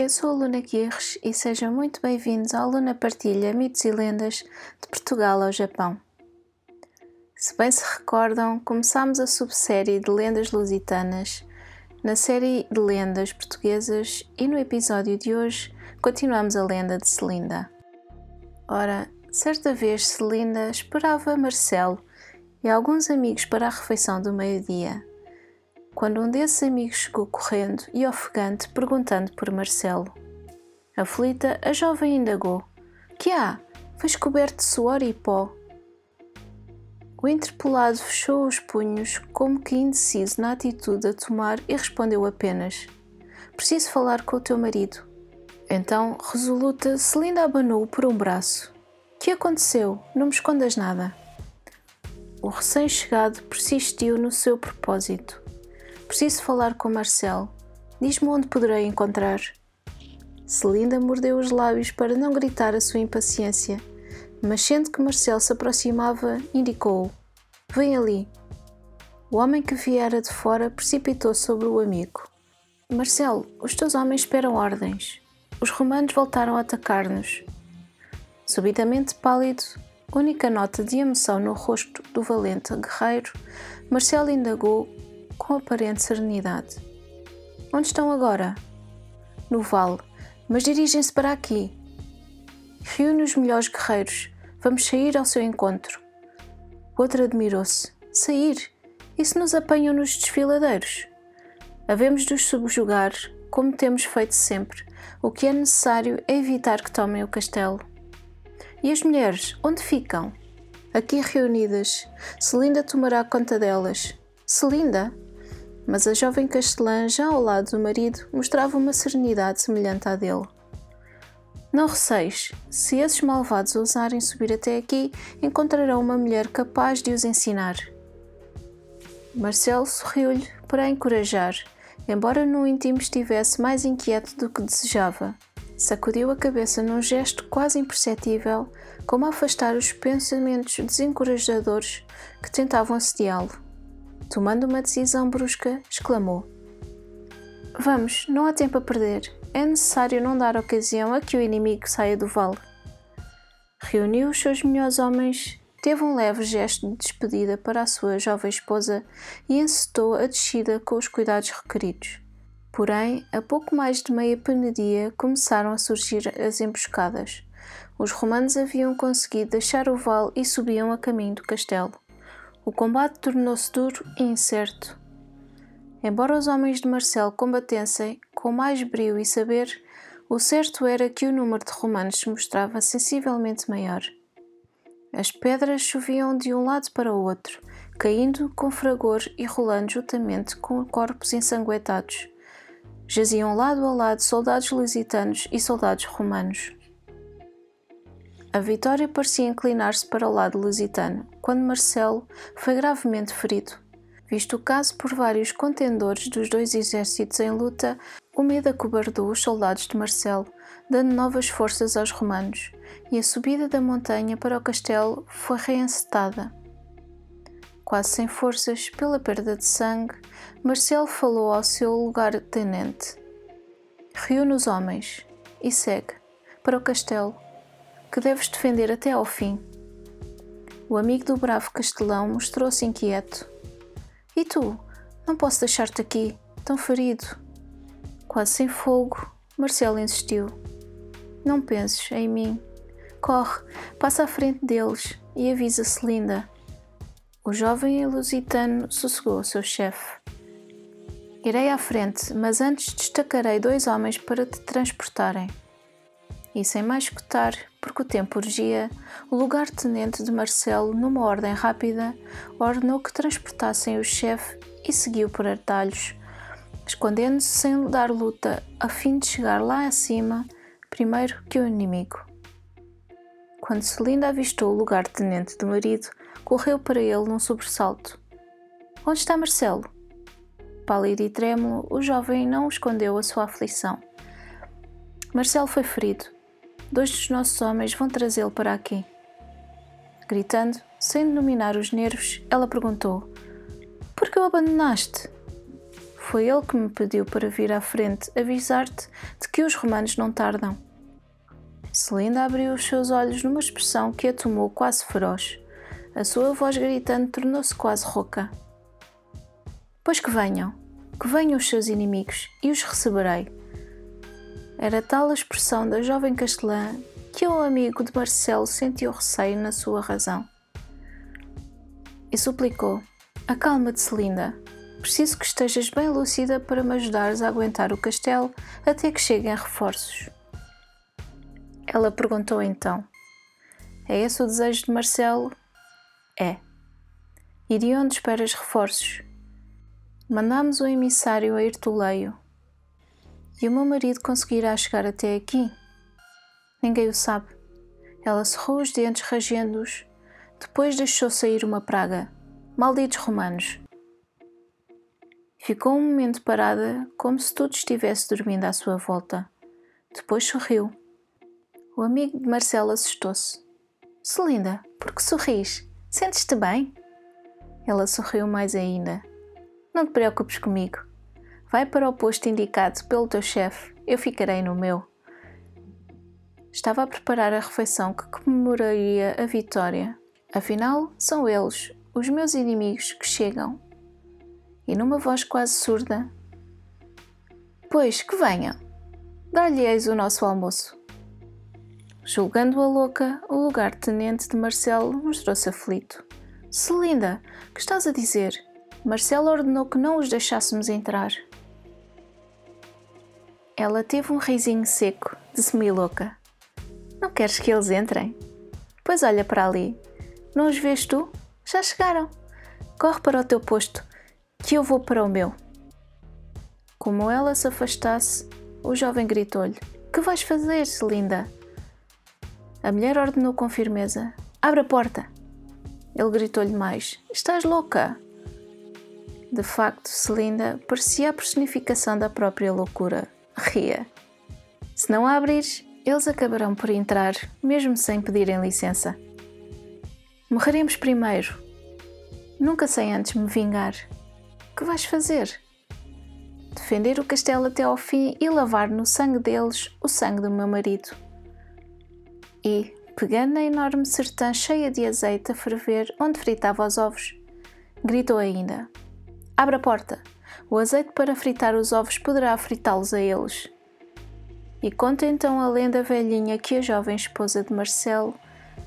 Eu sou a Luna Guirres e sejam muito bem-vindos à Luna Partilha Mitos e Lendas de Portugal ao Japão. Se bem se recordam, começámos a subsérie de lendas lusitanas na série de lendas portuguesas e no episódio de hoje continuamos a lenda de Celinda. Ora, certa vez Celinda esperava Marcelo e alguns amigos para a refeição do meio-dia quando um desses amigos chegou correndo e ofegante perguntando por Marcelo. Aflita, a jovem indagou: Que há? Fez coberto de suor e pó. O interpelado fechou os punhos, como que indeciso na atitude a tomar, e respondeu apenas: Preciso falar com o teu marido. Então, resoluta, Celinda abanou por um braço. Que aconteceu? Não me escondas nada. O recém-chegado persistiu no seu propósito. Preciso falar com Marcel. Diz-me onde poderei encontrar. Celinda mordeu os lábios para não gritar a sua impaciência, mas sendo que Marcel se aproximava, indicou-o: Vem ali. O homem que viera de fora precipitou sobre o amigo. Marcelo, os teus homens esperam ordens. Os romanos voltaram a atacar-nos. Subitamente pálido, única nota de emoção no rosto do valente guerreiro, Marcelo indagou com aparente serenidade. Onde estão agora? No vale, mas dirigem-se para aqui. Reúne os melhores guerreiros. Vamos sair ao seu encontro. O outro admirou-se. Sair? E se nos apanham nos desfiladeiros? Havemos de os subjugar, como temos feito sempre. O que é necessário é evitar que tomem o castelo. E as mulheres, onde ficam? Aqui reunidas. Celinda tomará conta delas. Celinda? Mas a jovem castelã, já ao lado do marido, mostrava uma serenidade semelhante à dele. Não receis, se esses malvados ousarem subir até aqui, encontrarão uma mulher capaz de os ensinar. Marcelo sorriu-lhe para encorajar, embora no íntimo estivesse mais inquieto do que desejava. Sacudiu a cabeça num gesto quase imperceptível, como a afastar os pensamentos desencorajadores que tentavam assediá-lo. Tomando uma decisão brusca, exclamou: Vamos, não há tempo a perder. É necessário não dar ocasião a que o inimigo saia do vale. Reuniu os seus melhores homens, teve um leve gesto de despedida para a sua jovem esposa e encetou a descida com os cuidados requeridos. Porém, a pouco mais de meia penedia começaram a surgir as emboscadas. Os romanos haviam conseguido deixar o vale e subiam a caminho do castelo. O combate tornou-se duro e incerto. Embora os homens de Marcel combatessem com mais brio e saber, o certo era que o número de romanos se mostrava sensivelmente maior. As pedras choviam de um lado para o outro, caindo com fragor e rolando juntamente com corpos ensanguentados. Jaziam lado a lado soldados lusitanos e soldados romanos. A vitória parecia inclinar-se para o lado lusitano, quando Marcelo foi gravemente ferido. Visto o caso por vários contendores dos dois exércitos em luta, o medo acobardou os soldados de Marcelo, dando novas forças aos romanos, e a subida da montanha para o castelo foi reencetada. Quase sem forças, pela perda de sangue, Marcelo falou ao seu lugar-tenente: Reúne os homens e segue para o castelo que deves defender até ao fim. O amigo do bravo castelão mostrou-se inquieto. E tu? Não posso deixar-te aqui, tão ferido. Quase sem fogo, Marcelo insistiu. Não penses em mim. Corre, passa à frente deles e avisa Celinda. O jovem lusitano sossegou seu chefe. Irei à frente, mas antes destacarei dois homens para te transportarem. E sem mais escutar, porque o tempo urgia, o lugar-tenente de Marcelo, numa ordem rápida, ordenou que transportassem o chefe e seguiu por atalhos, escondendo-se sem dar luta a fim de chegar lá acima primeiro que o inimigo. Quando Celinda avistou o lugar-tenente do marido, correu para ele num sobressalto. Onde está Marcelo? Pálido e trêmulo, o jovem não escondeu a sua aflição. Marcelo foi ferido. Dois dos nossos homens vão trazê-lo para aqui. Gritando, sem denominar os nervos, ela perguntou: Por que o abandonaste? Foi ele que me pediu para vir à frente avisar-te de que os romanos não tardam. Celinda abriu os seus olhos numa expressão que a tomou quase feroz. A sua voz gritando tornou-se quase rouca. Pois que venham, que venham os seus inimigos e os receberei. Era tal a expressão da jovem castelã que o amigo de Marcelo sentiu receio na sua razão. E suplicou: Acalma-te, Celinda. Preciso que estejas bem lúcida para me ajudares a aguentar o castelo até que cheguem reforços. Ela perguntou então: É esse o desejo de Marcelo? É. E de onde esperas reforços? Mandámos um emissário a Irtuleio. E o meu marido conseguirá chegar até aqui? Ninguém o sabe. Ela cerrou os dentes rangendo-os, depois deixou sair uma praga. Malditos romanos! Ficou um momento parada, como se tudo estivesse dormindo à sua volta. Depois sorriu. O amigo de Marcelo assustou-se. Celinda, por que sorris? Sentes-te bem? Ela sorriu mais ainda. Não te preocupes comigo. Vai para o posto indicado pelo teu chefe, eu ficarei no meu. Estava a preparar a refeição que comemoraria a vitória. Afinal, são eles, os meus inimigos, que chegam e numa voz quase surda: Pois, que venham, dá-lhe-eis o nosso almoço. Julgando-a louca, o lugar-tenente de Marcelo mostrou-se aflito. Celinda, que estás a dizer? Marcelo ordenou que não os deixássemos entrar. Ela teve um risinho seco de semi-louca. Não queres que eles entrem? Pois olha para ali. Não os vês tu? Já chegaram. Corre para o teu posto que eu vou para o meu. Como ela se afastasse, o jovem gritou-lhe: Que vais fazer, Celinda? A mulher ordenou com firmeza: Abre a porta. Ele gritou-lhe mais: Estás louca? De facto, Celinda parecia a personificação da própria loucura. Ria. Se não abrires, eles acabarão por entrar, mesmo sem pedirem licença. Morreremos primeiro. Nunca sei antes me vingar que vais fazer? Defender o castelo até ao fim e lavar no sangue deles o sangue do meu marido. E, pegando na enorme sertã cheia de azeite a ferver onde fritava os ovos, gritou ainda: Abra a porta! O azeite para fritar os ovos poderá fritá-los a eles. E conta então a lenda velhinha que a jovem esposa de Marcelo,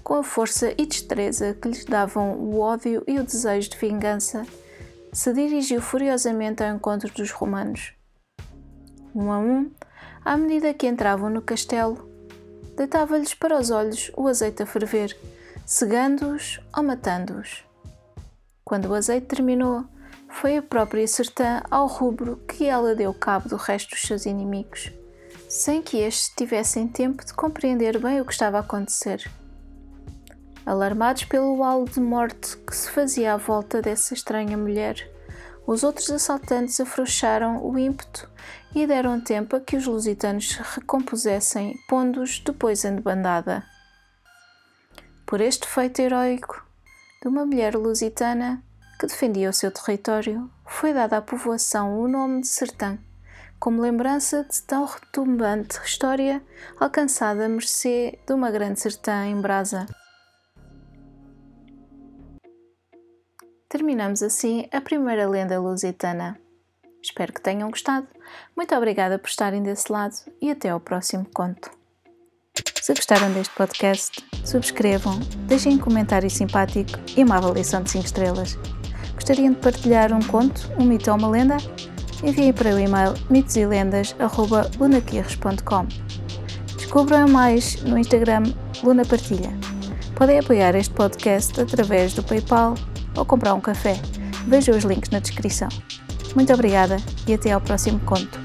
com a força e destreza que lhes davam o ódio e o desejo de vingança, se dirigiu furiosamente ao encontro dos romanos. Um a um, à medida que entravam no castelo, deitava-lhes para os olhos o azeite a ferver, cegando-os ou matando-os. Quando o azeite terminou, foi a própria Sertã ao rubro que ela deu cabo do resto dos seus inimigos, sem que estes tivessem tempo de compreender bem o que estava a acontecer. Alarmados pelo halo de morte que se fazia à volta dessa estranha mulher, os outros assaltantes afrouxaram o ímpeto e deram tempo a que os lusitanos se recompusessem, pondo-os depois em debandada. Por este feito heróico de uma mulher lusitana que defendia o seu território, foi dada à povoação o nome de Sertã, como lembrança de tão retumbante história alcançada a mercê de uma grande sertã em brasa. Terminamos assim a primeira lenda lusitana. Espero que tenham gostado. Muito obrigada por estarem desse lado e até ao próximo conto. Se gostaram deste podcast, subscrevam, deixem um comentário simpático e uma avaliação de 5 estrelas. Gostariam de partilhar um conto, um mito ou uma lenda? Enviem para o e-mail mitoselendas.lunaquirres.com Descubram mais no Instagram Luna Partilha. Podem apoiar este podcast através do PayPal ou comprar um café. Veja os links na descrição. Muito obrigada e até ao próximo conto.